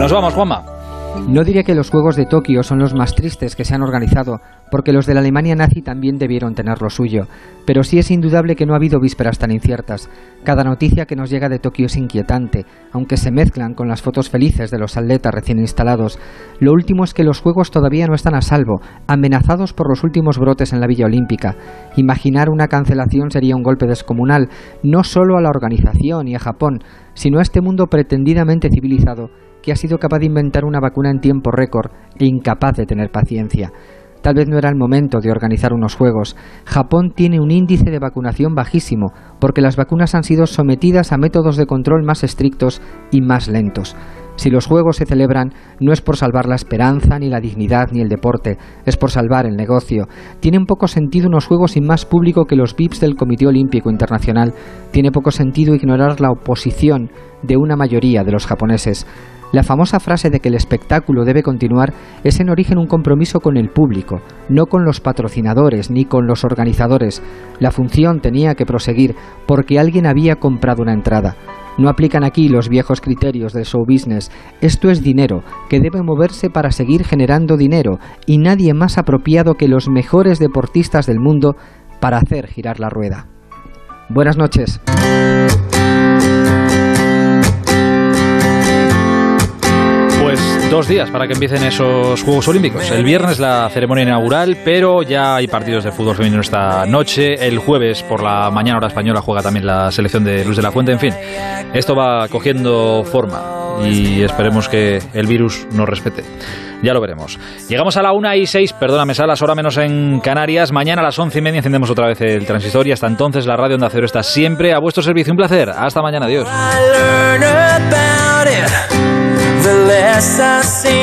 Nos vamos, Juanma. No diré que los Juegos de Tokio son los más tristes que se han organizado, porque los de la Alemania nazi también debieron tener lo suyo, pero sí es indudable que no ha habido vísperas tan inciertas. Cada noticia que nos llega de Tokio es inquietante, aunque se mezclan con las fotos felices de los atletas recién instalados. Lo último es que los Juegos todavía no están a salvo, amenazados por los últimos brotes en la Villa Olímpica. Imaginar una cancelación sería un golpe descomunal, no solo a la organización y a Japón, sino a este mundo pretendidamente civilizado que ha sido capaz de inventar una vacuna en tiempo récord e incapaz de tener paciencia. Tal vez no era el momento de organizar unos juegos. Japón tiene un índice de vacunación bajísimo, porque las vacunas han sido sometidas a métodos de control más estrictos y más lentos. Si los juegos se celebran, no es por salvar la esperanza, ni la dignidad, ni el deporte, es por salvar el negocio. Tiene poco sentido unos juegos sin más público que los VIPs del Comité Olímpico Internacional. Tiene poco sentido ignorar la oposición de una mayoría de los japoneses. La famosa frase de que el espectáculo debe continuar es en origen un compromiso con el público, no con los patrocinadores ni con los organizadores. La función tenía que proseguir porque alguien había comprado una entrada. No aplican aquí los viejos criterios del show business. Esto es dinero, que debe moverse para seguir generando dinero, y nadie más apropiado que los mejores deportistas del mundo para hacer girar la rueda. Buenas noches. Dos días para que empiecen esos Juegos Olímpicos. El viernes la ceremonia inaugural, pero ya hay partidos de fútbol femenino esta noche. El jueves por la mañana hora española juega también la selección de Luis de la Fuente. En fin, esto va cogiendo forma y esperemos que el virus nos respete. Ya lo veremos. Llegamos a la 1 y 6, perdóname, Salas, hora menos en Canarias. Mañana a las 11 y media encendemos otra vez el transistor y hasta entonces la radio Onda Cero está siempre a vuestro servicio. Un placer. Hasta mañana. Adiós. I see.